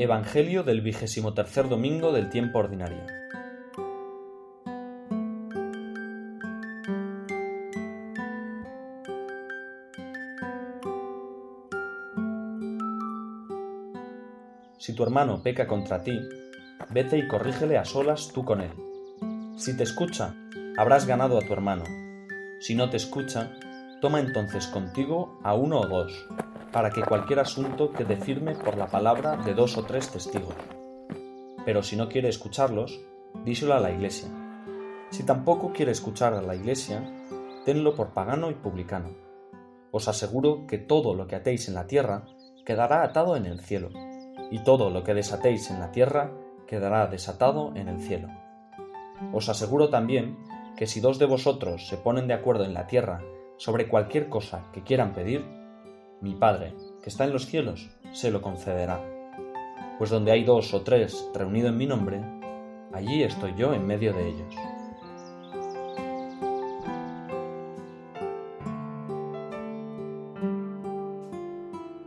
Evangelio del vigésimo tercer domingo del tiempo ordinario. Si tu hermano peca contra ti, vete y corrígele a solas tú con él. Si te escucha, habrás ganado a tu hermano. Si no te escucha, toma entonces contigo a uno o dos, para que cualquier asunto quede firme por la palabra de dos o tres testigos. Pero si no quiere escucharlos, díselo a la iglesia. Si tampoco quiere escuchar a la iglesia, tenlo por pagano y publicano. Os aseguro que todo lo que atéis en la tierra quedará atado en el cielo, y todo lo que desatéis en la tierra quedará desatado en el cielo. Os aseguro también que si dos de vosotros se ponen de acuerdo en la tierra sobre cualquier cosa que quieran pedir, mi Padre, que está en los cielos, se lo concederá. Pues donde hay dos o tres reunidos en mi nombre, allí estoy yo en medio de ellos.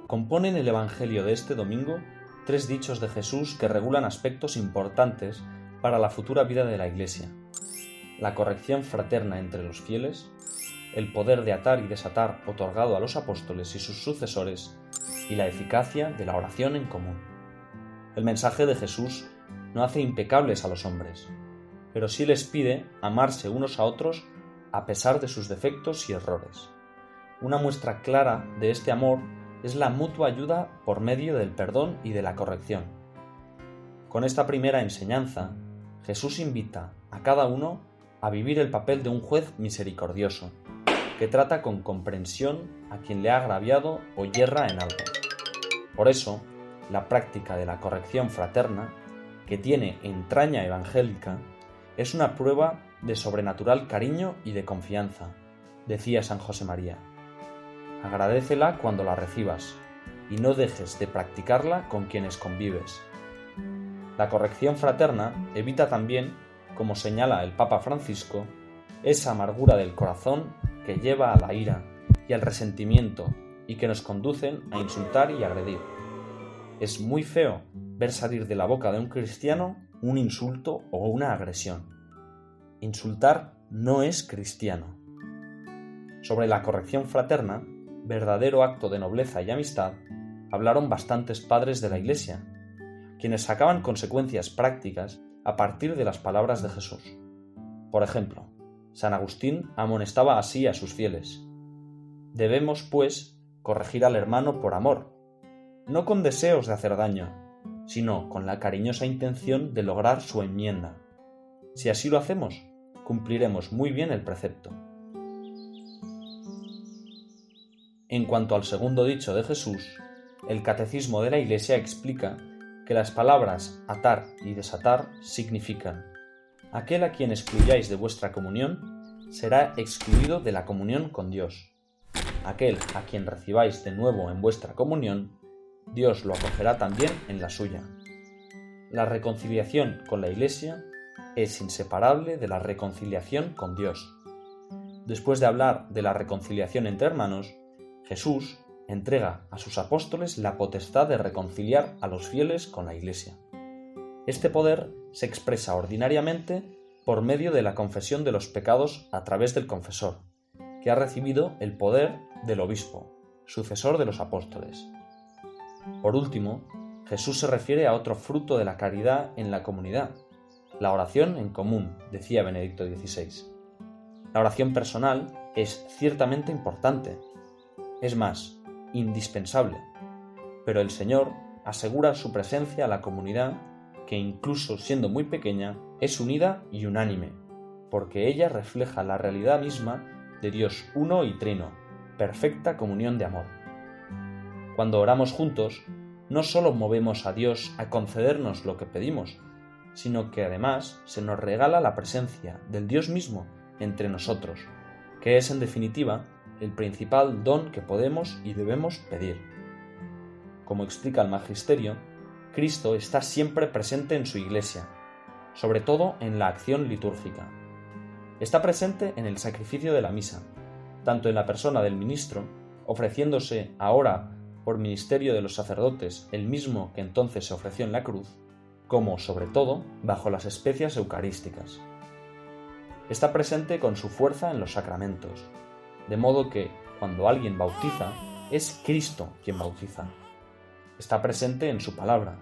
Componen el Evangelio de este domingo tres dichos de Jesús que regulan aspectos importantes para la futura vida de la Iglesia. La corrección fraterna entre los fieles, el poder de atar y desatar otorgado a los apóstoles y sus sucesores, y la eficacia de la oración en común. El mensaje de Jesús no hace impecables a los hombres, pero sí les pide amarse unos a otros a pesar de sus defectos y errores. Una muestra clara de este amor es la mutua ayuda por medio del perdón y de la corrección. Con esta primera enseñanza, Jesús invita a cada uno a vivir el papel de un juez misericordioso, que trata con comprensión a quien le ha agraviado o yerra en algo. Por eso, la práctica de la corrección fraterna, que tiene entraña evangélica, es una prueba de sobrenatural cariño y de confianza, decía San José María. Agradécela cuando la recibas y no dejes de practicarla con quienes convives. La corrección fraterna evita también, como señala el Papa Francisco, esa amargura del corazón que lleva a la ira y al resentimiento y que nos conducen a insultar y agredir. Es muy feo ver salir de la boca de un cristiano un insulto o una agresión. Insultar no es cristiano. Sobre la corrección fraterna, verdadero acto de nobleza y amistad, hablaron bastantes padres de la Iglesia, quienes sacaban consecuencias prácticas a partir de las palabras de Jesús. Por ejemplo, San Agustín amonestaba así a sus fieles. Debemos, pues, corregir al hermano por amor, no con deseos de hacer daño, sino con la cariñosa intención de lograr su enmienda. Si así lo hacemos, cumpliremos muy bien el precepto. En cuanto al segundo dicho de Jesús, el Catecismo de la Iglesia explica que las palabras atar y desatar significan aquel a quien excluyáis de vuestra comunión será excluido de la comunión con Dios. Aquel a quien recibáis de nuevo en vuestra comunión, Dios lo acogerá también en la suya. La reconciliación con la Iglesia es inseparable de la reconciliación con Dios. Después de hablar de la reconciliación entre hermanos, Jesús entrega a sus apóstoles la potestad de reconciliar a los fieles con la Iglesia. Este poder se expresa ordinariamente por medio de la confesión de los pecados a través del confesor, que ha recibido el poder del obispo, sucesor de los apóstoles. Por último, Jesús se refiere a otro fruto de la caridad en la comunidad, la oración en común, decía Benedicto XVI. La oración personal es ciertamente importante, es más, indispensable, pero el Señor asegura su presencia a la comunidad que incluso siendo muy pequeña, es unida y unánime, porque ella refleja la realidad misma de Dios uno y trino, perfecta comunión de amor. Cuando oramos juntos, no solo movemos a Dios a concedernos lo que pedimos, sino que además se nos regala la presencia del Dios mismo entre nosotros, que es en definitiva el principal don que podemos y debemos pedir. Como explica el Magisterio, Cristo está siempre presente en su iglesia, sobre todo en la acción litúrgica. Está presente en el sacrificio de la misa, tanto en la persona del ministro, ofreciéndose ahora por ministerio de los sacerdotes, el mismo que entonces se ofreció en la cruz, como, sobre todo, bajo las especias eucarísticas. Está presente con su fuerza en los sacramentos, de modo que, cuando alguien bautiza, es Cristo quien bautiza. Está presente en su palabra,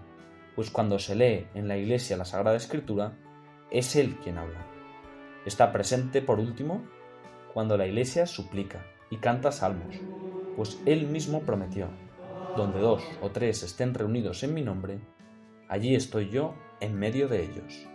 pues cuando se lee en la Iglesia la Sagrada Escritura, es Él quien habla. Está presente, por último, cuando la Iglesia suplica y canta salmos, pues Él mismo prometió, donde dos o tres estén reunidos en mi nombre, allí estoy yo en medio de ellos.